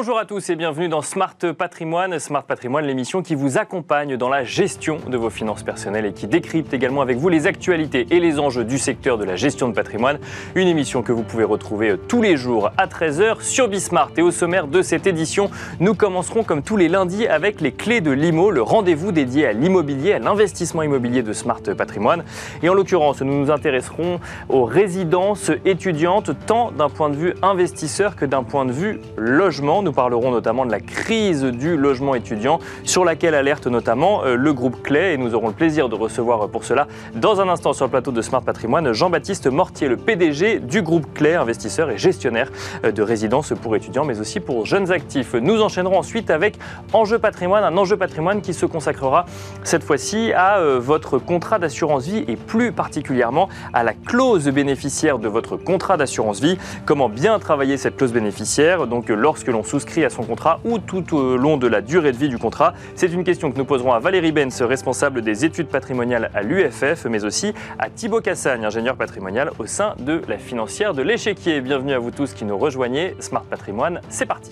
Bonjour à tous et bienvenue dans Smart Patrimoine. Smart Patrimoine, l'émission qui vous accompagne dans la gestion de vos finances personnelles et qui décrypte également avec vous les actualités et les enjeux du secteur de la gestion de patrimoine. Une émission que vous pouvez retrouver tous les jours à 13h sur Bismart. Et au sommaire de cette édition, nous commencerons comme tous les lundis avec les clés de l'IMO, le rendez-vous dédié à l'immobilier, à l'investissement immobilier de Smart Patrimoine. Et en l'occurrence, nous nous intéresserons aux résidences étudiantes, tant d'un point de vue investisseur que d'un point de vue logement. Parlerons notamment de la crise du logement étudiant, sur laquelle alerte notamment euh, le groupe Clé. Et nous aurons le plaisir de recevoir pour cela, dans un instant sur le plateau de Smart Patrimoine, Jean-Baptiste Mortier, le PDG du groupe Clé, investisseur et gestionnaire euh, de résidences pour étudiants, mais aussi pour jeunes actifs. Nous enchaînerons ensuite avec Enjeu Patrimoine, un enjeu patrimoine qui se consacrera cette fois-ci à euh, votre contrat d'assurance vie et plus particulièrement à la clause bénéficiaire de votre contrat d'assurance vie. Comment bien travailler cette clause bénéficiaire, donc lorsque l'on souscrit à son contrat ou tout au long de la durée de vie du contrat C'est une question que nous poserons à Valérie Benz, responsable des études patrimoniales à l'UFF, mais aussi à Thibaut Cassagne, ingénieur patrimonial au sein de la financière de l'échiquier. Bienvenue à vous tous qui nous rejoignez. Smart Patrimoine, c'est parti.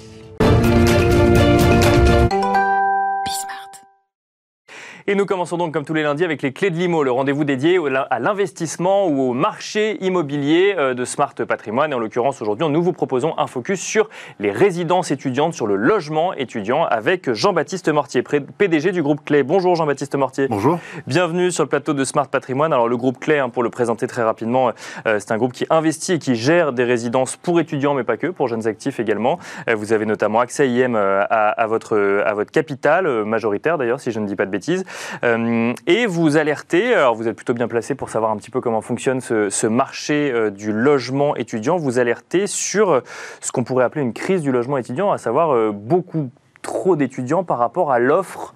Et nous commençons donc comme tous les lundis avec les clés de l'IMO, le rendez-vous dédié à l'investissement ou au marché immobilier euh, de Smart Patrimoine. Et en l'occurrence, aujourd'hui, nous vous proposons un focus sur les résidences étudiantes, sur le logement étudiant avec Jean-Baptiste Mortier, PDG du groupe Clé. Bonjour Jean-Baptiste Mortier. Bonjour. Bienvenue sur le plateau de Smart Patrimoine. Alors le groupe Clé, hein, pour le présenter très rapidement, euh, c'est un groupe qui investit et qui gère des résidences pour étudiants, mais pas que, pour jeunes actifs également. Euh, vous avez notamment accès à IM à, votre, à votre capital, majoritaire d'ailleurs, si je ne dis pas de bêtises. Euh, et vous alertez, alors vous êtes plutôt bien placé pour savoir un petit peu comment fonctionne ce, marché euh, du logement étudiant, vous alertez sur euh, ce qu'on pourrait appeler une crise du logement étudiant, à savoir beaucoup trop d'étudiants par rapport à l'offre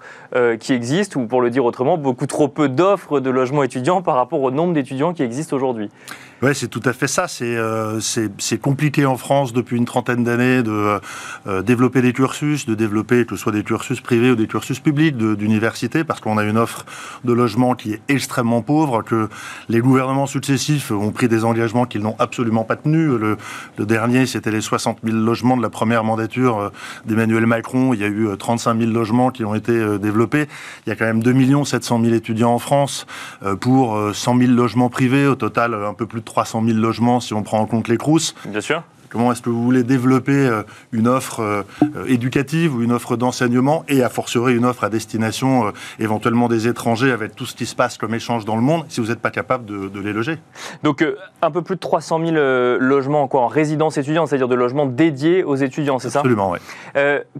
qui existe, ou pour le dire autrement, beaucoup trop peu d'offres de logements étudiants par rapport au nombre d'étudiants qui existent aujourd'hui. Oui, c'est tout à fait ça. Euh, c'est compliqué en France depuis une trentaine d'années de euh, développer des cursus, de développer que ce soit des cursus privés ou des cursus publics d'université, parce qu'on a une offre de logement qui est extrêmement pauvre, que les gouvernements successifs ont pris des engagements qu'ils n'ont absolument pas tenus. Le, dernier, c'était les 60 000 logements de la première mandature euh, d'Emmanuel Macron. Il y a eu 35 000 logements qui ont été développés. Il y a quand même 2 700 000 étudiants en France pour 100 000 logements privés. Au total, un peu plus de 300 000 logements si on prend en compte les CROUS. Bien sûr. Comment est-ce que vous voulez développer euh, une offre euh, éducative ou une offre d'enseignement et a fortiori une offre à destination euh, éventuellement des étrangers avec tout ce qui se passe comme échange dans le monde si vous n'êtes pas capable de, les loger? Donc un peu plus de 300 000 logements quoi, en résidence étudiante, c'est-à-dire de logements dédiés aux étudiants, c'est ça? Absolument, oui.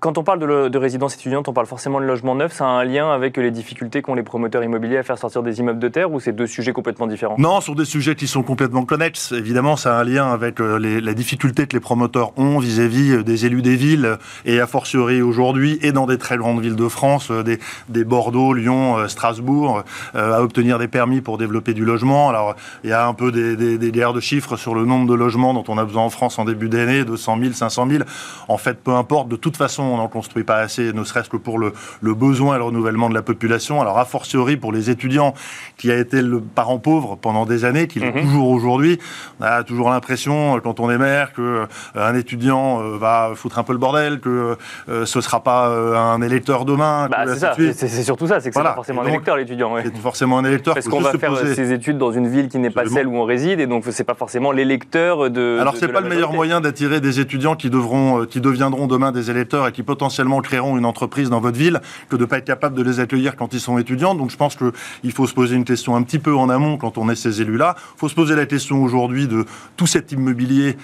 quand on parle de, de, résidence étudiante, on parle forcément de logement neuf. Ça a un lien avec les difficultés qu'ont les promoteurs immobiliers à faire sortir des immeubles de terre ou c'est deux sujets complètement différents? Non, ce sont des sujets qui sont complètement connexes. Évidemment, ça a un lien avec les, la difficulté que les promoteurs ont vis-à-vis euh, des élus des villes et a fortiori aujourd'hui et dans des très grandes villes de France, euh, des, des Bordeaux, Lyon, euh, Strasbourg, à obtenir des permis pour développer du logement. Alors il y a un peu des, des, des, guerres de chiffres sur le nombre de logements dont on a besoin en France en début d'année, 200 000, 500 000. En fait, peu importe, de toute façon, on n'en construit pas assez, ne serait-ce que pour le, le besoin et le renouvellement de la population. Alors a fortiori pour les étudiants qui a été le parent pauvre pendant des années, qui l'est mhm. toujours aujourd'hui, on a toujours l'impression, quand on est maire, que euh, un étudiant euh, va foutre un peu le bordel, que euh, ce ne sera pas un électeur demain. Bah, c'est surtout ça, c'est que c'est pas forcément un électeur l'étudiant. C'est forcément un électeur. Parce qu'on va faire ses études dans une ville qui n'est pas celle où on réside, et donc c'est pas forcément l'électeur de. Alors c'est pas le meilleur moyen d'attirer des étudiants qui devront, qui deviendront demain des électeurs et qui potentiellement créeront une entreprise dans votre ville, que de ne pas être capable de les accueillir quand ils sont étudiants. Donc je pense qu'il faut se poser une question un petit peu en amont quand on est ces élus-là. Il faut se poser la question aujourd'hui de tout cet immobilier,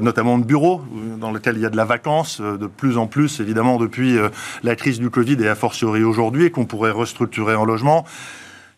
notamment de bureaux dans lequel il y a de la vacance, euh, de plus en plus évidemment depuis euh, la crise du Covid et a fortiori aujourd'hui, qu'on pourrait restructurer en logement.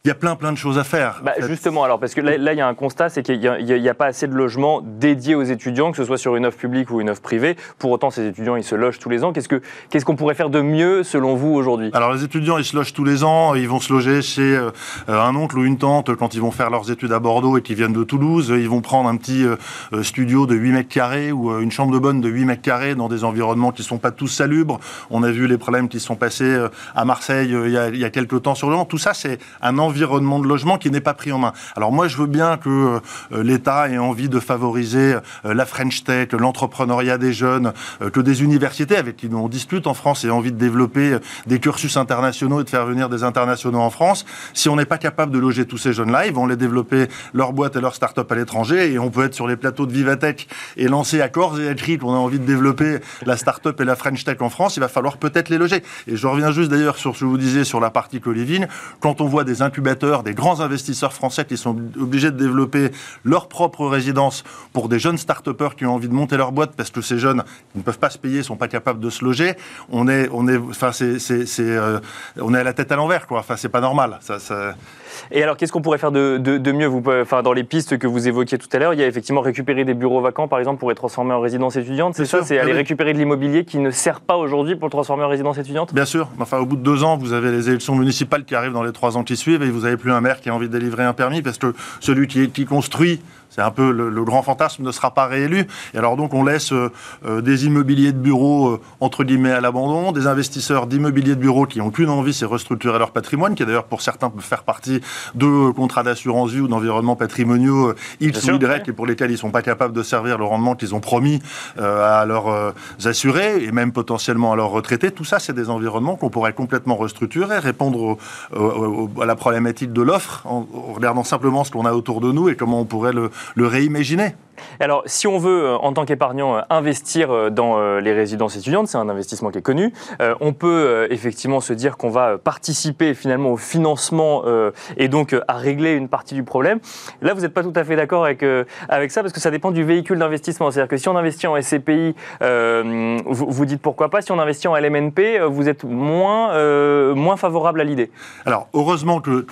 Il y a plein, plein de choses à faire. Bah, justement, alors, parce que là, il y a un constat, c'est qu'il n'y a, pas assez de logements dédiés aux étudiants, que ce soit sur une offre publique ou une offre privée. Pour autant, ces étudiants, ils se logent tous les ans. Qu'est-ce qu'on ce qu'on pourrait faire de mieux, selon vous, aujourd'hui? Alors, les étudiants, ils se logent tous les ans. Ils vont se loger chez euh, un oncle ou une tante quand ils vont faire leurs études à Bordeaux et qu'ils viennent de Toulouse. Ils vont prendre un petit euh, studio de 8 mètres carrés ou euh, une chambre de bonne de 8 mètres carrés dans des environnements qui ne sont pas tous salubres. On a vu les problèmes qui sont passés à Marseille il y a, il y a quelques temps sur le Tout ça, c'est un environnement environnement de logement qui n'est pas pris en main. Alors moi, je veux bien que l'État ait envie de favoriser la French Tech, l'entrepreneuriat des jeunes, que des universités avec qui nous on dispute en France aient envie de développer des cursus internationaux et de faire venir des internationaux en France. Si on n'est pas capable de loger tous ces jeunes-là, ils vont les développer leur boîte et leur start-up à l'étranger et on peut être sur les plateaux de Vivatech et lancer à corps et à cri qu'on a envie de développer la start-up et la French Tech en France, il va falloir peut-être les loger. Et je reviens juste d'ailleurs sur ce que vous disiez sur la partie Colivine. Quand on voit des incubateurs, des grands investisseurs français qui sont obligés de développer leur propre résidence pour des jeunes start-upers qui ont envie de monter leur boîte parce que ces jeunes ne peuvent pas se payer, sont pas capables de se loger, on est, on est, enfin, c'est, euh, on est à la tête à l'envers, quoi. Enfin, c'est pas normal. Ça, ça... Et alors, qu'est-ce qu'on pourrait faire de, mieux? Vous, enfin, Dans les pistes que vous évoquiez tout à l'heure, il y a effectivement récupérer des bureaux vacants, par exemple, pour les transformer en résidence étudiante. C'est ça? C'est aller récupérer de l'immobilier qui ne sert pas aujourd'hui pour le transformer en résidence étudiante? Bien sûr. Enfin, au bout de deux ans, vous avez les élections municipales qui arrivent dans les trois ans qui suivent et vous n'avez plus un maire qui a envie de délivrer un permis parce que celui qui, qui construit c'est un peu le, grand fantasme, ne sera pas réélu. Et alors donc on laisse euh, euh, des immobiliers de bureaux euh, entre guillemets à l'abandon, des investisseurs d'immobilier de bureaux qui n'ont qu'une envie, c'est restructurer leur patrimoine, qui d'ailleurs pour certains peut faire partie de contrats d'assurance vie ou d'environnements patrimoniaux X ou Y et pour lesquels ils ne sont pas capables de servir le rendement qu'ils ont promis à leurs assurés et même potentiellement à leurs retraités. Tout ça, c'est des environnements qu'on pourrait complètement restructurer, répondre à la problématique de l'offre en regardant simplement ce qu'on a autour de nous et comment on pourrait le, le réimaginer. Alors, si on veut, euh, en tant qu'épargnant, euh, investir euh, dans les résidences étudiantes, c'est un investissement qui est connu, on peut effectivement se dire qu'on va participer finalement au financement et donc à régler une partie du problème. Là, vous n'êtes pas tout à fait d'accord avec, avec ça parce que ça dépend du véhicule d'investissement. C'est-à-dire que si on investit en SCPI, vous, dites pourquoi pas. Si on investit en LMNP, vous êtes moins, moins favorable à l'idée. Alors, heureusement que,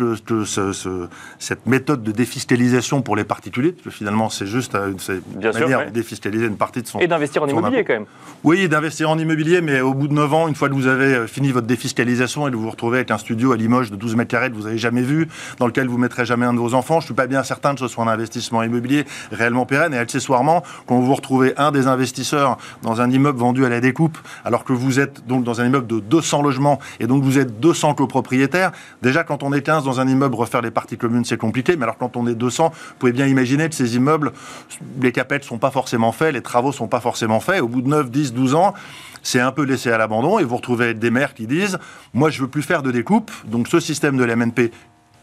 cette méthode de défiscalisation pour les particuliers, parce que finalement c'est juste c'est Bien sûr, de défiscaliser une partie de son. Et d'investir en immobilier quand même. Oui, d'investir en immobilier, mais au bout de 9 ans, une fois que vous avez euh, fini votre défiscalisation et que vous vous retrouvez avec un studio à Limoges de 12 mètres carrés que vous n'avez jamais vu, dans lequel vous mettrez jamais un de vos enfants, je suis pas bien certain que ce soit un investissement immobilier réellement pérenne. Et accessoirement, quand vous vous retrouvez un des investisseurs dans un immeuble vendu à la découpe, alors que vous êtes donc dans un immeuble de 200 logements et donc vous êtes 200 copropriétaires, déjà quand on est 15 dans un immeuble, refaire les parties communes, c'est compliqué. Mais alors quand on est 200, vous pouvez bien imaginer que ces immeubles les capettes sont pas forcément faits, les travaux sont pas forcément faits. Au bout de 9, 10, 12 ans, c'est un peu laissé à l'abandon et vous retrouvez des maires qui disent moi je veux plus faire de découpe donc ce système de l'MNP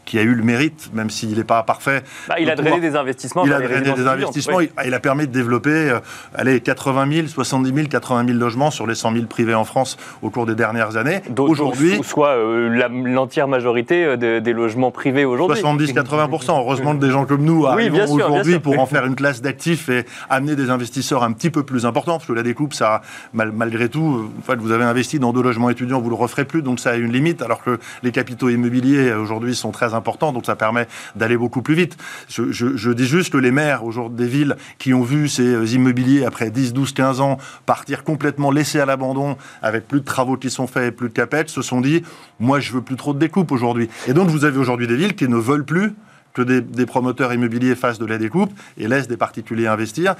qui a eu le mérite, même s'il n'est pas parfait. Bah, il a drainé des investissements. Il a drainé des investissements. Il a permis de développer euh, allez, 80 000, 70 000, 80 000 logements sur les 100 000 privés en France au cours des dernières années. Aujourd'hui. Soit euh, l'entière majorité euh, des logements privés aujourd'hui. 70-80 Heureusement que des gens comme nous arrivent aujourd'hui pour en faire une classe d'actifs et amener des investisseurs un petit peu plus importants. Parce que la découpe, ça, malgré tout, en fait, vous avez investi dans deux logements étudiants, vous ne le referez plus. Donc ça a une limite. Alors que les capitaux immobiliers aujourd'hui sont très important, donc ça permet d'aller beaucoup plus vite. Je, dis juste que les maires aujourd'hui des villes qui ont vu ces euh, immobiliers après 10, 12, 15 ans partir complètement laissés à l'abandon, avec plus de travaux qui sont faits plus de capettes, se sont dit, moi je veux plus trop de découpe aujourd'hui. Et donc vous avez aujourd'hui des villes qui ne veulent plus que des, promoteurs immobiliers fassent de la découpe et laissent des particuliers investir.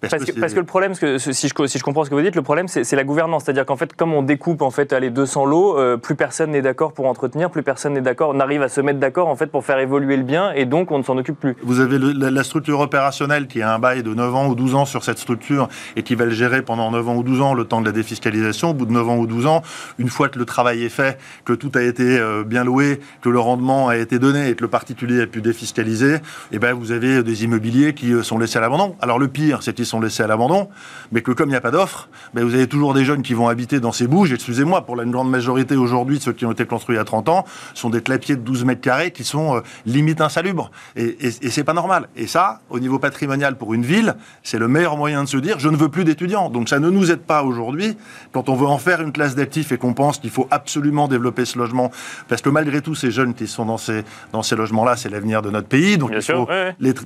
Parce, que, le problème, si, je, si je comprends ce que vous dites, le problème, c'est la gouvernance. C'est-à-dire qu'en fait, comme on découpe en fait, les 200 lots, euh, plus personne n'est d'accord pour entretenir, plus personne n'est d'accord, n'arrive à se mettre d'accord en fait, pour faire évoluer le bien, et donc on ne s'en occupe plus. Vous avez la, structure opérationnelle qui a un bail de 9 ans ou 12 ans sur cette structure et qui va le gérer pendant 9 ans ou 12 ans, le temps de la défiscalisation. Au bout de 9 ans ou 12 ans, une fois que le travail est fait, que tout a été euh, bien loué, que le rendement a été donné et que le particulier a pu défiscaliser, et eh ben, vous avez des immobiliers qui euh, sont laissés à l'abandon. Alors le pire, c'est qu'ils sont laissés à l'abandon mais que comme il n'y a pas d'offre, ben vous avez toujours des jeunes qui vont habiter dans ces bouges. Excusez-moi, pour la grande majorité aujourd'hui, ceux qui ont été construits il y a 30 ans, sont des clapiers de 12 mètres carrés qui sont euh, limite insalubres. Et, et, et c'est pas normal. Et ça, au niveau patrimonial pour une ville, c'est le meilleur moyen de se dire je ne veux plus d'étudiants. Donc ça ne nous aide pas aujourd'hui quand on veut en faire une classe d'actifs et qu'on pense qu'il faut absolument développer ce logement. Parce que malgré tout, ces jeunes qui sont dans ces, dans ces logements-là, c'est l'avenir de notre pays. Donc il faut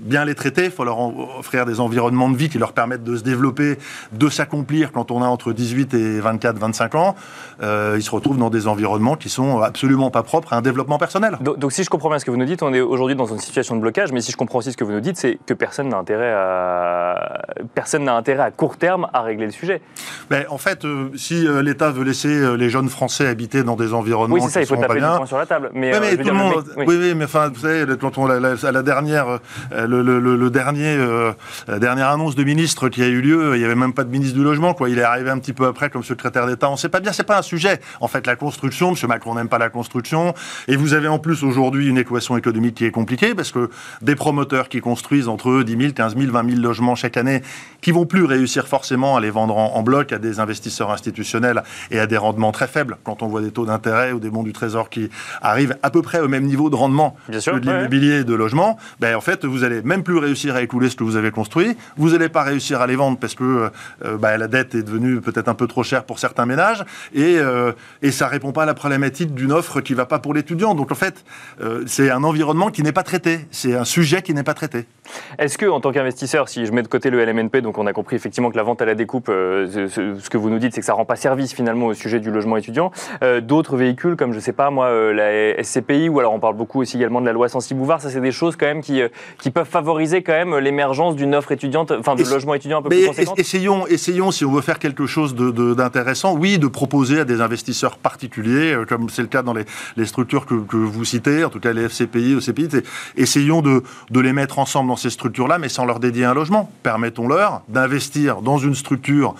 bien les traiter, il faut leur offrir des environnements de vie qui leur permettent de se développer, de s'accomplir quand on a entre 18 et 24, 25 ans. Euh, ils se retrouvent dans des environnements qui sont absolument pas propres à un développement personnel. Donc, si je comprends bien ce que vous nous dites, on est aujourd'hui dans une situation de blocage, mais si je comprends aussi ce que vous nous dites, c'est que personne n'a intérêt à personne n'a intérêt à court terme à régler le sujet. Mais en fait, euh, si euh, l'État veut laisser les jeunes Français habiter dans des environnements oui, c'est ça, il faut taper bien, sur la table. Mais, tout le monde, oui. oui. mais enfin, vous savez, quand on la, la dernière, le, le, dernier, la dernière annonce de ministre qui a eu lieu, il n'y avait même pas de ministre du logement, quoi. Il est arrivé un petit peu après comme secrétaire d'État. On ne sait pas bien, c'est pas un sujet. En fait, la construction, M. Macron n'aime pas la construction. Et vous avez en plus aujourd'hui une équation économique qui est compliquée parce que des promoteurs qui construisent entre 10 000, 15 000, 20 000 logements chaque année, qui vont plus réussir forcément à les vendre en, bloc à des investisseurs institutionnels et à des rendements très faibles. Quand on voit des taux d'intérêt ou des bons du Trésor qui arrivent à peu près au même niveau de rendement que de l'immobilier et de logement, ben en fait, vous allez même plus réussir à écouler ce que vous avez construit. Vous n'allez pas réussir à les vendre parce que euh, ben, la dette est devenue peut-être un peu trop chère pour certains ménages et, euh, et ça répond pas à la problématique d'une offre qui va pas pour l'étudiant. Donc en fait, euh, c'est un environnement qui n'est pas traité, c'est un sujet qui n'est pas traité. Est-ce que, en tant qu'investisseur, si je mets de côté le LMNP, donc on a compris effectivement que la vente à la découpe, euh, ce, que vous nous dites, c'est que ça rend pas service finalement au sujet du logement étudiant. D'autres véhicules, comme je sais pas moi, la SCPI, ou alors on parle beaucoup aussi également de la loi Sensi-Bouvard, ça c'est des choses quand même qui, qui peuvent favoriser quand même l'émergence d'une offre étudiante, enfin de logement étudiant un peu plus conséquente. Essayons, essayons, si on veut faire quelque chose d'intéressant, oui, de proposer à des investisseurs particuliers, euh, comme c'est le cas dans les, structures que, vous citez, en tout cas les FCPI, ECPI, essayons de, de les mettre ensemble dans ces structures-là, mais sans leur dédier un logement. Permettons-leur d'investir dans une structure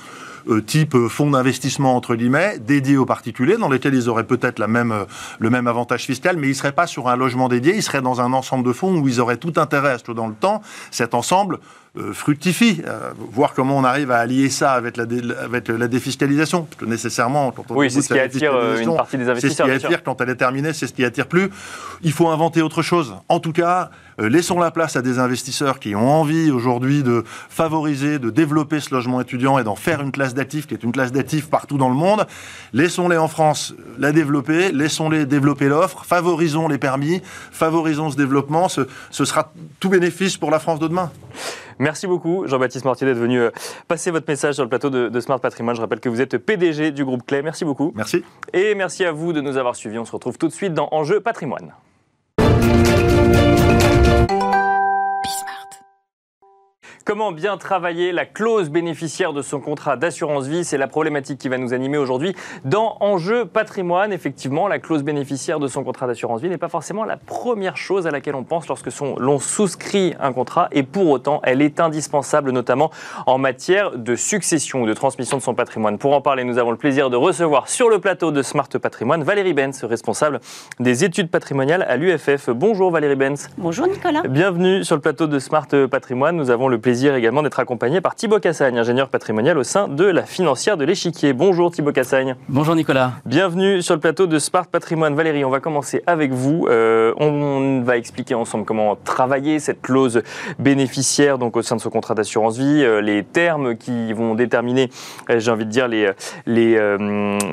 euh, type euh, fonds d'investissement entre guillemets dédié aux particuliers dans lesquels ils auraient peut-être la même le même avantage fiscal mais ils seraient pas sur un logement dédié ils seraient dans un ensemble de fonds où ils auraient tout intérêt à ce que dans le temps cet ensemble fructifie, euh, voir comment on arrive à allier ça avec la, avec la défiscalisation. Parce que nécessairement, quand on oui, c'est ce qui attire euh, une partie des investisseurs. C'est ce qui attire quand elle est terminée, c'est ce qui attire plus. Il faut inventer autre chose. En tout cas, laissons la place à des investisseurs qui ont envie aujourd'hui de favoriser, de développer ce logement étudiant et d'en faire une classe d'actifs qui est une classe d'actifs partout dans le monde. Laissons-les en France la développer, laissons-les développer l'offre, favorisons les permis, favorisons ce développement. Ce, ce sera tout bénéfice pour la France de demain. Merci beaucoup, Jean-Baptiste Mortier, d'être venu euh, passer votre message sur le plateau de, Smart Patrimoine. Je rappelle que vous êtes PDG du groupe Clé. Merci beaucoup. Merci. Et merci à vous de nous avoir suivis. On se retrouve tout de suite dans Enjeu Patrimoine. Comment bien travailler la clause bénéficiaire de son contrat d'assurance vie C'est la problématique qui va nous animer aujourd'hui dans Enjeu patrimoine. Effectivement, la clause bénéficiaire de son contrat d'assurance vie n'est pas forcément la première chose à laquelle on pense lorsque l'on souscrit un contrat et pour autant, elle est indispensable notamment en matière de succession ou de transmission de son patrimoine. Pour en parler, nous avons le plaisir de recevoir sur le plateau de Smart Patrimoine Valérie Benz, responsable des études patrimoniales à l'UFF. Bonjour Valérie Benz. Bonjour Nicolas. Bienvenue sur le plateau de Smart Patrimoine. Nous avons le plaisir également d'être accompagné par Thibaut Cassagne, ingénieur patrimonial au sein de la financière de l'échiquier. Bonjour Thibaut Cassagne. Bonjour Nicolas. Bienvenue sur le plateau de Smart Patrimoine. Valérie, on va commencer avec vous. Euh, on va expliquer ensemble comment travailler cette clause bénéficiaire donc au sein de ce contrat d'assurance vie, euh, les termes qui vont déterminer, euh, j'ai envie de dire, les, les,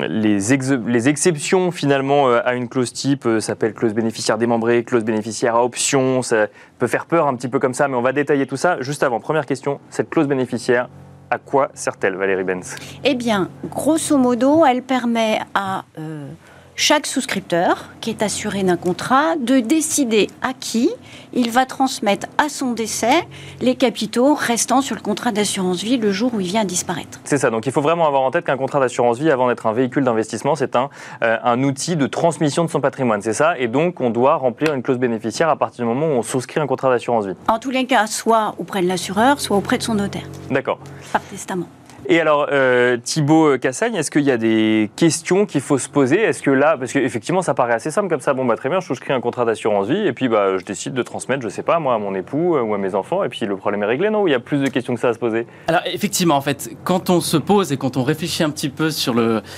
les, les exceptions finalement à une clause type. ça s'appelle clause bénéficiaire démembrée, clause bénéficiaire à option. Ça peut faire peur un petit peu comme ça, mais on va détailler tout ça juste avant. Première question, cette clause bénéficiaire, à quoi sert-elle, Valérie Benz? Eh bien, grosso modo, elle permet à euh, chaque souscripteur qui est assuré d'un contrat de décider à qui il va transmettre à son décès les capitaux restant sur le contrat d'assurance vie le jour où il vient disparaître. C'est ça, donc il faut vraiment avoir en tête qu'un contrat d'assurance vie, avant d'être un véhicule d'investissement, c'est un, euh, un outil de transmission de son patrimoine, c'est ça Et donc on doit remplir une clause bénéficiaire à partir du moment où on souscrit un contrat d'assurance vie. En tous les cas, soit auprès de l'assureur, soit auprès de son notaire. D'accord. Par testament. Et alors, euh, Thibaut Cassagne, est-ce qu'il y a des questions qu'il faut se poser? Est-ce que là, parce qu'effectivement, ça paraît assez simple comme ça, bon, bah très bien, je souscris un contrat d'assurance vie, et puis bah, je décide de transmettre, je sais pas, moi, à mon époux euh, ou à mes enfants, et puis le problème est réglé, non il y a plus de questions que ça à se poser. Alors, effectivement, en fait, quand on se pose et quand on réfléchit un petit peu sur,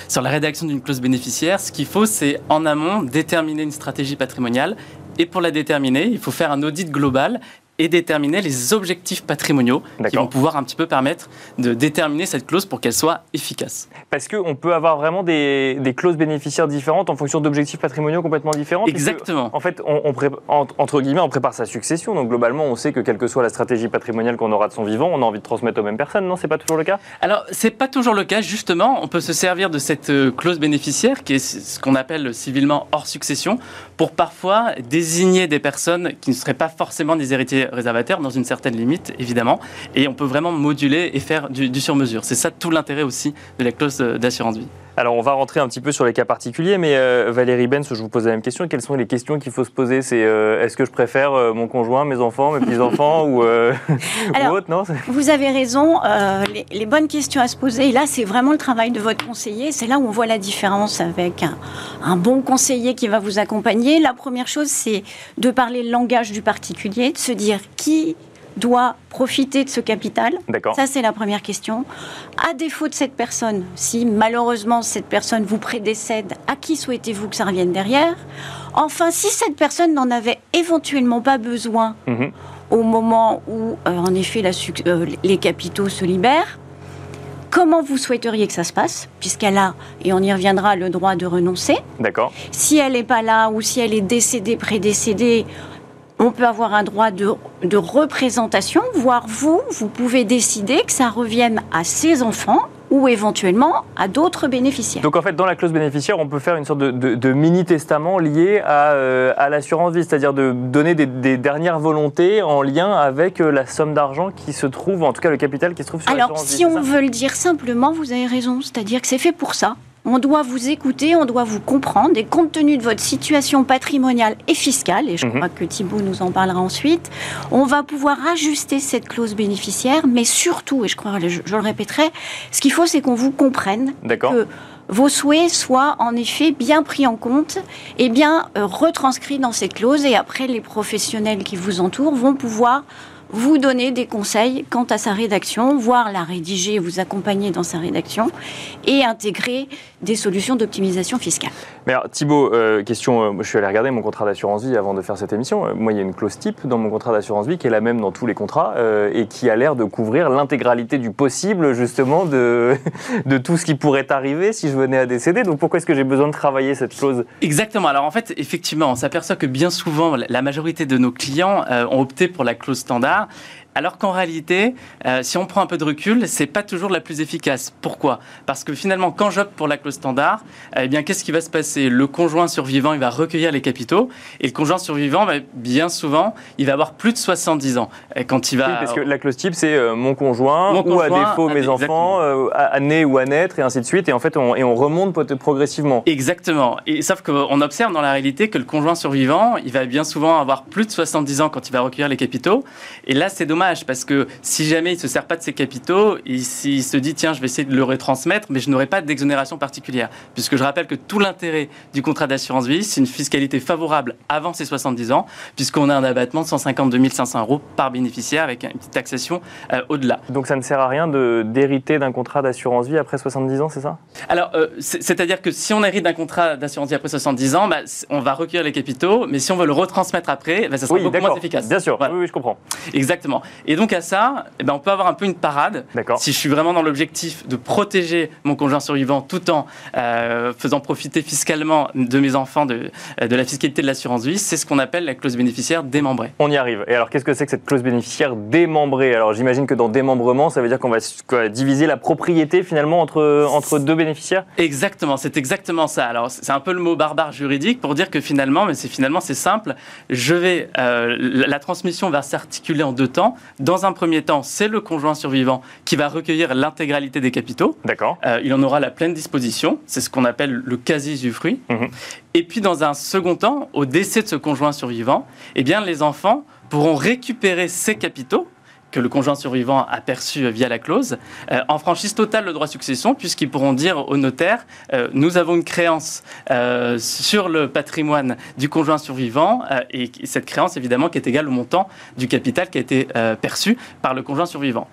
sur la rédaction d'une clause bénéficiaire, ce qu'il faut, c'est en amont déterminer une stratégie patrimoniale, et pour la déterminer, il faut faire un audit global et déterminer les objectifs patrimoniaux qui vont pouvoir un petit peu permettre de déterminer cette clause pour qu'elle soit efficace. Parce qu'on peut avoir vraiment des, clauses bénéficiaires différentes en fonction d'objectifs patrimoniaux complètement différents. Exactement. en fait, on, entre guillemets, on prépare sa succession. Donc globalement, on sait que quelle que soit la stratégie patrimoniale qu'on aura de son vivant, on a envie de transmettre aux mêmes personnes. Non, c'est pas toujours le cas? Alors, c'est pas toujours le cas. Justement, on peut se servir de cette euh, clause bénéficiaire qui est ce qu'on appelle civilement hors succession pour parfois désigner des personnes qui ne seraient pas forcément des héritiers réservataires dans une certaine limite, évidemment. Et on peut vraiment moduler et faire du, du sur-mesure. C'est ça tout l'intérêt aussi de la clause d'assurance vie. Alors, on va rentrer un petit peu sur les cas particuliers, mais euh, Valérie Benz, je vous pose la même question. Quelles sont les questions qu'il faut se poser? C'est euh, est-ce que je préfère euh, mon conjoint, mes enfants, mes petits-enfants ou, ou, autre non? Vous avez raison. Les, bonnes questions à se poser, et là, c'est vraiment le travail de votre conseiller. C'est là où on voit la différence avec un, un bon conseiller qui va vous accompagner. La première chose, c'est de parler le langage du particulier, de se dire qui doit profiter de ce capital Ça, c'est la première question. À défaut de cette personne, si malheureusement cette personne vous prédécède, à qui souhaitez-vous que ça revienne derrière? Enfin, si cette personne n'en avait éventuellement pas besoin mhm. au moment où, euh, en effet, euh, les capitaux se libèrent, comment vous souhaiteriez que ça se passe, puisqu'elle a, et on y reviendra, le droit de renoncer. D'accord. Si elle n'est pas là ou si elle est décédée, prédécédée, on peut avoir un droit de, représentation, voire vous, vous pouvez décider que ça revienne à ses enfants ou éventuellement à d'autres bénéficiaires. Donc en fait, dans la clause bénéficiaire, on peut faire une sorte de, mini-testament lié euh, à, l'assurance vie, c'est-à-dire de donner des, dernières volontés en lien avec euh, la somme d'argent qui se trouve, en tout cas le capital qui se trouve sur l'assurance vie. Alors si on veut le dire simplement, vous avez raison, c'est-à-dire que c'est fait pour ça on doit vous écouter, on doit vous comprendre, et compte tenu de votre situation patrimoniale et fiscale, et je mhm. crois que Thibault nous en parlera ensuite, on va pouvoir ajuster cette clause bénéficiaire, mais surtout, et je crois, je, je le répéterai, ce qu'il faut, c'est qu'on vous comprenne, que vos souhaits soient en effet bien pris en compte et bien euh, retranscrits dans cette clause, et après, les professionnels qui vous entourent vont pouvoir vous donner des conseils quant à sa rédaction, voire la rédiger, vous accompagner dans sa rédaction et intégrer des solutions d'optimisation fiscale. Mais alors, Thibault, euh, question, euh, je suis allé regarder mon contrat d'assurance vie avant de faire cette émission. Euh, moi, il y a une clause type dans mon contrat d'assurance vie qui est la même dans tous les contrats et qui a l'air de couvrir l'intégralité du possible, justement, de, de tout ce qui pourrait arriver si je venais à décéder. Donc pourquoi est-ce que j'ai besoin de travailler cette clause? Exactement. Alors en fait, effectivement, on s'aperçoit que bien souvent, la majorité de nos clients ont opté pour la clause standard alors qu'en réalité, euh, si on prend un peu de recul, c'est pas toujours la plus efficace. Pourquoi? Parce que finalement, quand j'opte pour la clause standard, eh bien, qu'est-ce qui va se passer? Le conjoint survivant, il va recueillir les capitaux, et le conjoint survivant, bah, bien souvent, il va avoir plus de 70 ans quand il va. Oui, parce que la clause type, c'est euh, mon conjoint, ou à défaut mes enfants, euh, à, naître ou à naître, et ainsi de suite, et en fait, on, et on remonte progressivement. Exactement. Et sauf qu'on observe dans la réalité que le conjoint survivant, il va bien souvent avoir plus de 70 ans quand il va recueillir les capitaux, et là, c'est dommage parce que si jamais il se sert pas de ses capitaux, il, il se dit tiens, je vais essayer de le retransmettre, mais je n'aurai pas d'exonération particulière. Puisque je rappelle que tout l'intérêt du contrat d'assurance vie, c'est une fiscalité favorable avant ses 70 ans, puisqu'on a un abattement de 152 500 euros par bénéficiaire avec une petite taxation euh, au-delà. Donc ça ne sert à rien d'hériter d'un contrat d'assurance vie après 70 ans, c'est ça? Alors, euh, c'est-à-dire que si on hérite d'un contrat d'assurance vie après 70 ans, bah, on va recueillir les capitaux, mais si on veut le retransmettre après, bah, ça sera beaucoup moins efficace. Bien sûr, oui, oui, je comprends. Exactement. Et donc à ça, eh ben, on peut avoir un peu une parade. Si je suis vraiment dans l'objectif de protéger mon conjoint survivant tout en euh, faisant profiter fiscalement de mes enfants de, de la fiscalité de l'assurance vie, c'est ce qu'on appelle la clause bénéficiaire démembrée. On y arrive. Et alors qu'est-ce que c'est que cette clause bénéficiaire démembrée? Alors j'imagine que dans démembrement, ça veut dire qu'on va diviser la propriété finalement entre, entre deux bénéficiaires? Exactement, c'est exactement ça. Alors c'est un peu le mot barbare juridique pour dire que finalement, mais c'est finalement c'est simple, je vais euh, la transmission va s'articuler en deux temps. Dans un premier temps, c'est le conjoint survivant qui va recueillir l'intégralité des capitaux. D'accord. Euh, il en aura la pleine disposition. C'est ce qu'on appelle le quasi-usufruit. Mhm. Et puis, dans un second temps, au décès de ce conjoint survivant, eh bien, les enfants pourront récupérer ces capitaux que le conjoint survivant a perçu via la clause, euh, en franchise totale le droit de succession, puisqu'ils pourront dire au notaire euh, nous avons une créance euh, sur le patrimoine du conjoint survivant, et cette créance évidemment qui est égale au montant du capital qui a été perçu par le conjoint survivant.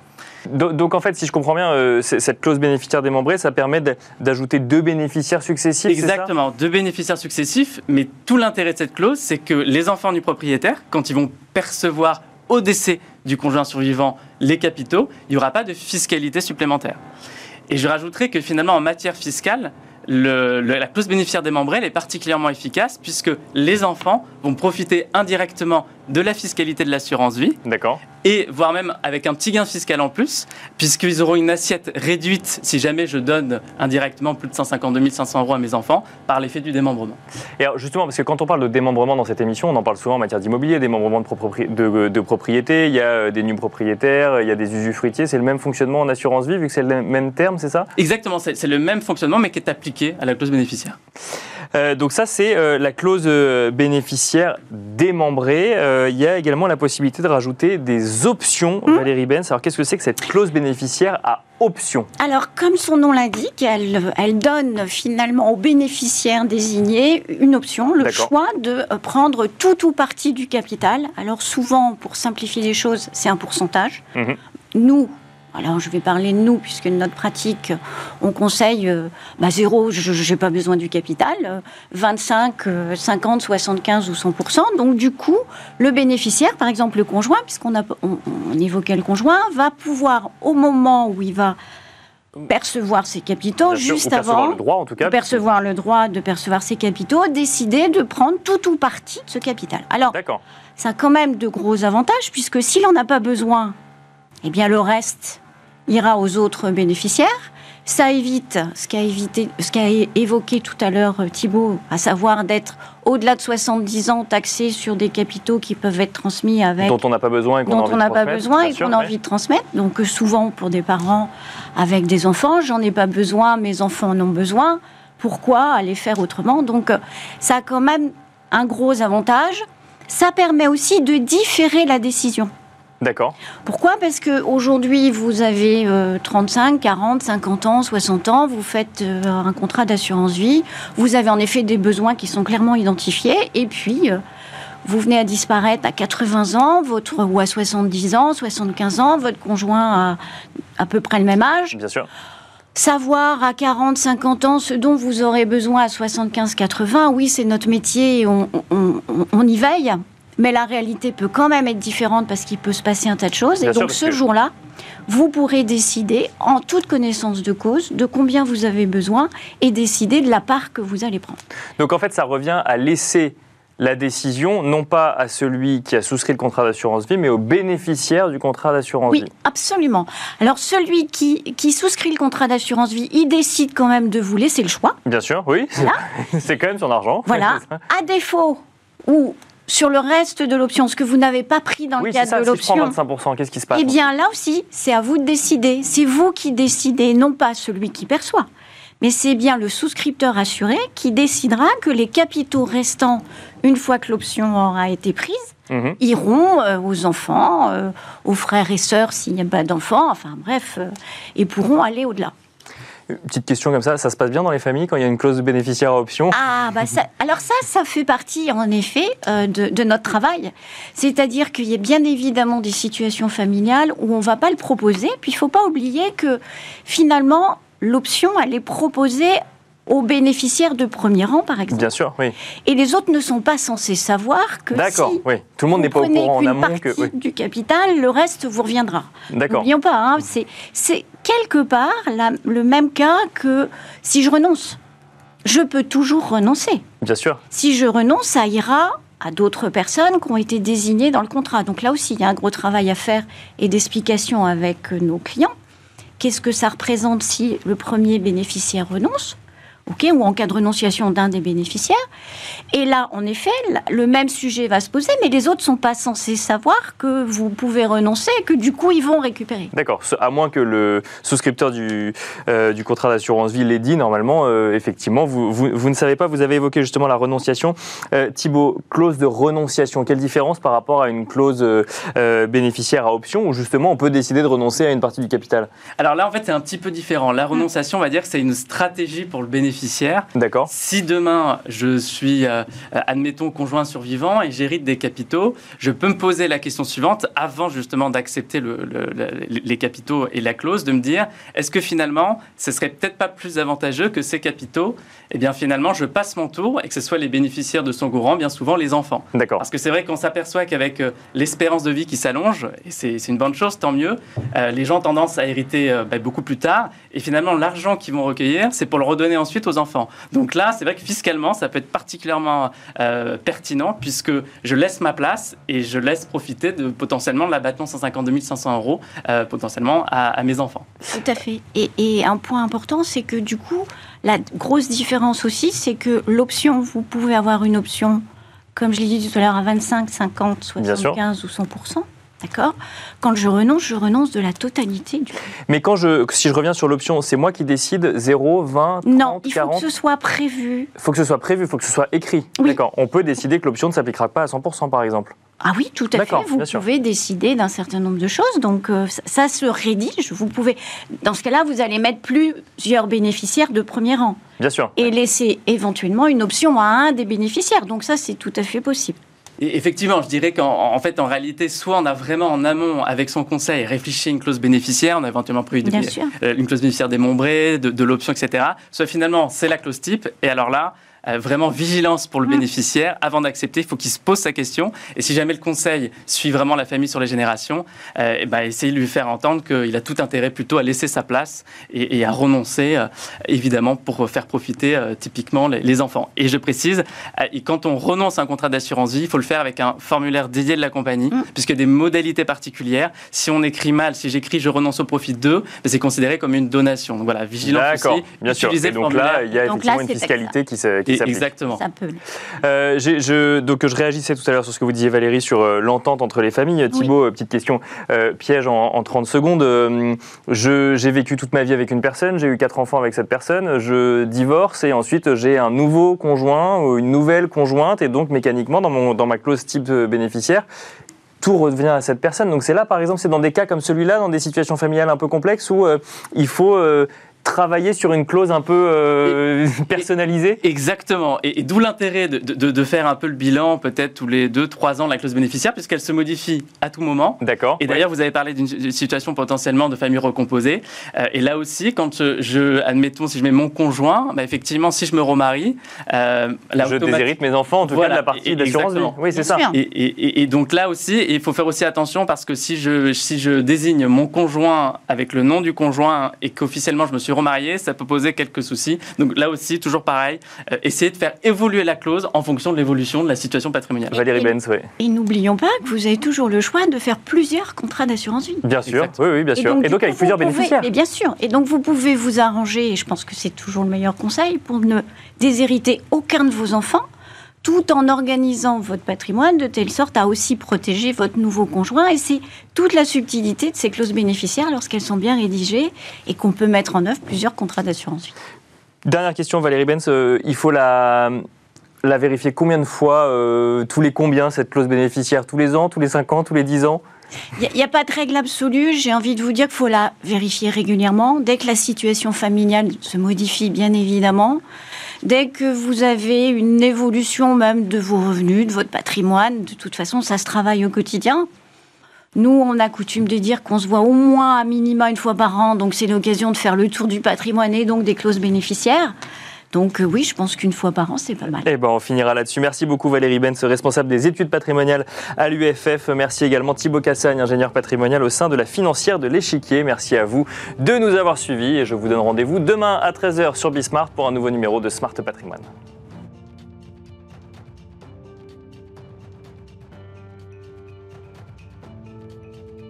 Donc en fait, si je comprends bien, cette clause bénéficiaire démembrée, ça permet d'ajouter deux bénéficiaires successifs. Exactement, deux bénéficiaires successifs, mais tout l'intérêt de cette clause, c'est que les enfants du propriétaire, quand ils vont percevoir au décès du conjoint survivant les capitaux, il n'y aura pas de fiscalité supplémentaire. Et je rajouterai que finalement, en matière fiscale, la clause bénéficiaire démembrée est particulièrement efficace puisque les enfants vont profiter indirectement de la fiscalité de l'assurance vie. D'accord. Et voire même avec un petit gain fiscal en plus, puisqu'ils auront une assiette réduite si jamais je donne indirectement plus de 152 500 euros à mes enfants par l'effet du démembrement. Et alors justement, parce que quand on parle de démembrement dans cette émission, on en parle souvent en matière d'immobilier, démembrement de, de, propriété, il y a euh, des nus propriétaires, il y a des usufruitiers, c'est le même fonctionnement en assurance vie vu que c'est le même terme, c'est ça? Exactement, c'est le même fonctionnement mais qui est appliqué à la clause bénéficiaire. Euh, donc ça, c'est euh, la clause euh, bénéficiaire démembrée. il y a également la possibilité de rajouter des options, mmh. Valérie Benz. Alors qu'est-ce que c'est que cette clause bénéficiaire à option? Alors comme son nom l'indique, elle, elle, donne finalement aux bénéficiaires désignés une option, le choix de prendre tout ou partie du capital. Alors souvent, pour simplifier les choses, c'est un pourcentage. Mmh. Nous, alors je vais parler de nous, puisque notre pratique, on conseille euh, bah, zéro, je n'ai pas besoin du capital, 25, 50, 75 ou 100%. Donc du coup, le bénéficiaire, par exemple le conjoint, puisqu'on a, on, évoquait le conjoint, va pouvoir, au moment où il va percevoir ses capitaux, juste avant, le droit, en tout cas, percevoir le droit de percevoir ses capitaux, décider de prendre tout ou partie de ce capital. Alors, ça a quand même de gros avantages, puisque s'il n'en a pas besoin, eh bien le reste, ira aux autres bénéficiaires. Ça évite ce qu'a qu'a évoqué tout à l'heure euh, Thibault, à savoir d'être au-delà de 70 ans taxé sur des capitaux qui peuvent être transmis avec dont on n'a pas besoin et qu'on a pas besoin et qu'on a envie de transmettre. Donc euh, souvent pour des parents avec des enfants, j'en ai pas besoin, mes enfants en ont besoin. Pourquoi aller faire autrement? Donc euh, ça a quand même un gros avantage. Ça permet aussi de différer la décision. D'accord. Pourquoi? Parce qu'aujourd'hui, vous avez 35, 40, 50 ans, 60 ans, vous faites euh, un contrat d'assurance vie, vous avez en effet des besoins qui sont clairement identifiés, et puis euh, vous venez à disparaître à 80 ans, votre, ou à 70 ans, 75 ans, votre conjoint a à peu près le même âge. Bien sûr. Savoir à 40, 50 ans ce dont vous aurez besoin à 75, 80, oui, c'est notre métier, on, on y veille mais la réalité peut quand même être différente parce qu'il peut se passer un tas de choses. et donc ce jour-là, vous pourrez décider en toute connaissance de cause de combien vous avez besoin et décider de la part que vous allez prendre. Donc en fait, ça revient à laisser la décision, non pas à celui qui a souscrit le contrat d'assurance vie, mais au bénéficiaire du contrat d'assurance vie. Oui, absolument. Alors celui qui, qui souscrit le contrat d'assurance vie, il décide quand même de vous laisser le choix. Bien sûr, oui. C'est quand même son argent. Voilà. À défaut, ou sur le reste de l'option, ce que vous n'avez pas pris dans le cadre de l'option. Si 25%, qu'est-ce qui se passe Eh bien, là aussi, c'est à vous de décider. C'est vous qui décidez, non pas celui qui perçoit. Mais c'est bien le souscripteur assuré qui décidera que les capitaux restants, une fois que l'option aura été prise, mhm. iront euh, aux enfants, euh, aux frères et sœurs s'il n'y a pas d'enfants, enfin bref, euh, et pourront aller au-delà. Petite question comme ça, ça se passe bien dans les familles quand il y a une clause de bénéficiaire à option? Ah, bah alors ça, ça fait partie en effet euh, de, notre travail. C'est-à-dire qu'il y a bien évidemment des situations familiales où on ne va pas le proposer. Puis il ne faut pas oublier que finalement, l'option, elle est proposée aux bénéficiaires de premier rang, par exemple. Bien sûr, oui. Et les autres ne sont pas censés savoir que D'accord, oui. Tout le monde n'est pas au courant en amont que oui. du capital, le reste vous reviendra. D'accord. N'oublions pas, hein, c'est quelque part le même cas que si je renonce. Je peux toujours renoncer. Bien sûr. Si je renonce, ça ira à d'autres personnes qui ont été désignées dans le contrat. Donc là aussi, il y a un gros travail à faire et d'explication avec nos clients. Qu'est-ce que ça représente si le premier bénéficiaire renonce? Ou en cas de renonciation d'un des bénéficiaires. Et là, en effet, le même sujet va se poser, mais les autres ne sont pas censés savoir que vous pouvez renoncer et que du coup, ils vont récupérer. D'accord, à moins que le souscripteur du, euh, du contrat d'assurance vie l'ait dit, normalement, euh, effectivement, vous, vous, ne savez pas, vous avez évoqué justement la renonciation. Euh, Thibault, clause de renonciation, quelle différence par rapport à une clause bénéficiaire à option où justement on peut décider de renoncer à une partie du capital? Alors là, en fait, c'est un petit peu différent. La renonciation, on va dire que c'est une stratégie pour le bénéficiaire bénéficiaire. D'accord. Si demain je suis, euh, admettons, conjoint survivant et j'hérite des capitaux, je peux me poser la question suivante, avant justement d'accepter le, le, les capitaux et la clause, de me dire, est-ce que finalement, ce serait peut-être pas plus avantageux que ces capitaux, eh bien finalement, je passe mon tour et que ce soit les bénéficiaires de son courant, bien souvent les enfants. D'accord. Parce que c'est vrai qu'on s'aperçoit qu'avec euh, l'espérance de vie qui s'allonge, et c'est c'est une bonne chose, tant mieux, euh, les gens ont tendance à hériter euh, bah, beaucoup plus tard, et finalement l'argent qu'ils vont recueillir, c'est pour le redonner ensuite aux enfants. Donc là, c'est vrai que fiscalement, ça peut être particulièrement euh, pertinent, puisque je laisse ma place et je laisse profiter de potentiellement de l'abattement 152 500 euros, euh, potentiellement à, à mes enfants. Tout à fait. Et, et un point important, c'est que du coup, la grosse différence aussi, c'est que l'option, vous pouvez avoir une option, comme je l'ai dit tout à l'heure, à 25, 50, Bien sûr. 75 ou 100 D'accord Quand je renonce, je renonce de la totalité du. Mais quand je, si je reviens sur l'option, c'est moi qui décide 0, 20, 30, Non, il faut 40 que ce soit prévu. faut que ce soit prévu, il faut que ce soit écrit. Oui. D'accord. On peut décider que l'option ne s'appliquera pas à 100% par exemple. Ah oui, tout à fait. Vous pouvez décider d'un certain nombre de choses. Donc euh, ça, ça se rédige. Vous pouvez, dans ce cas-là, vous allez mettre plusieurs bénéficiaires de premier rang Bien sûr. et laisser éventuellement une option à un des bénéficiaires. Donc ça, c'est tout à fait possible. Et effectivement, je dirais qu'en en fait, en réalité, soit on a vraiment en amont, avec son conseil, réfléchi à une clause bénéficiaire, on a éventuellement prévu des- euh, une clause bénéficiaire démembrée, de, de l'option, etc. Soit finalement, c'est la clause type, et alors là, vraiment vigilance pour le Mm. bénéficiaire. Avant d'accepter, il faut qu'il se pose sa question. Et si jamais le conseil suit vraiment la famille sur les générations, euh, eh ben, essayez de lui faire entendre qu'il a tout intérêt plutôt à laisser sa place et, et à renoncer, euh, évidemment, pour faire profiter euh, typiquement les, les enfants. Et je précise, euh, et quand on renonce à un contrat d'assurance vie, il faut le faire avec un formulaire dédié de la compagnie, Mm. puisqu'il y a des modalités particulières. Si on écrit mal, si j'écris je renonce au profit de, ben, c'est considéré comme une donation. Donc voilà, vigilance D'accord, aussi. bien sûr. Et donc là, il y a Donc effectivement là, une fiscalité qui se- qui Et-. Exactement. Ça peut. Euh, je, donc je réagissais tout à l'heure sur ce que vous disiez Valérie sur euh, l'entente entre les familles. Thibault, euh, petite question euh, piège en, en 30 secondes. Euh, j'ai vécu toute ma vie avec une personne, j'ai eu quatre enfants avec cette personne, je divorce et ensuite j'ai un nouveau conjoint ou une nouvelle conjointe et donc mécaniquement dans, mon, dans ma clause type bénéficiaire, tout revient à cette personne. Donc c'est là par exemple, c'est dans des cas comme celui-là, dans des situations familiales un peu complexes où euh, il faut... euh, travailler sur une clause un peu euh, personnalisée? Exactement. Et, et d'où l'intérêt de, de- de faire un peu le bilan, peut-être tous les 2-3 ans, de la clause bénéficiaire, puisqu'elle se modifie à tout moment. D'accord. Et d'ailleurs, vous avez parlé d'une situation potentiellement de famille recomposée. Euh, et là aussi, quand je, je- admettons, si je mets mon conjoint, bah, effectivement, si je me remarie, euh, là, je déshérite mes enfants, en tout cas de la partie d'assurance. Oui, c'est ça. et- et donc là aussi, il faut faire aussi attention parce que si je, si je désigne mon conjoint avec le nom du conjoint et qu'officiellement je me suis remarié, ça peut poser quelques soucis. Donc là aussi, toujours pareil, euh, essayer de faire évoluer la clause en fonction de l'évolution de la situation patrimoniale. Valérie Benz, oui. Et n'oublions pas que vous avez toujours le choix de faire plusieurs contrats d'assurance vie. Bien sûr, oui, oui, bien sûr. Et du donc coup, avec plusieurs pouvez- bénéficiaires. Mais bien sûr. Et donc vous pouvez vous arranger, et je pense que c'est toujours le meilleur conseil, pour ne déshériter aucun de vos enfants, tout en organisant votre patrimoine de telle sorte à aussi protéger votre nouveau conjoint. Et c'est toute la subtilité de ces clauses bénéficiaires lorsqu'elles sont bien rédigées et qu'on peut mettre en œuvre plusieurs contrats d'assurance. Dernière question, Valérie Benz, euh, il faut la, la vérifier combien de fois, euh, tous les combien, cette clause bénéficiaire? Tous les ans, tous les 5 ans, tous les 10 ans? Il n'y a, pas de règle absolue. J'ai envie de vous dire qu'il faut la vérifier régulièrement. Dès que la situation familiale se modifie, bien évidemment. Dès que vous avez une évolution même de vos revenus, de votre patrimoine, de toute façon, ça se travaille au quotidien. Nous, on a coutume de dire qu'on se voit au moins à minima une fois par an, donc c'est l'occasion de faire le tour du patrimoine et donc des clauses bénéficiaires. Donc euh, oui, je pense qu'une fois par an, c'est pas mal. Eh ben, on finira là-dessus. Merci beaucoup Valérie Benz, responsable des études patrimoniales à l'UFF. Merci également Thibaut Cassagne, ingénieur patrimonial au sein de la financière de l'échiquier. Merci à vous de nous avoir suivis et je vous donne rendez-vous demain à 13h sur Bismart pour un nouveau numéro de Smart Patrimoine.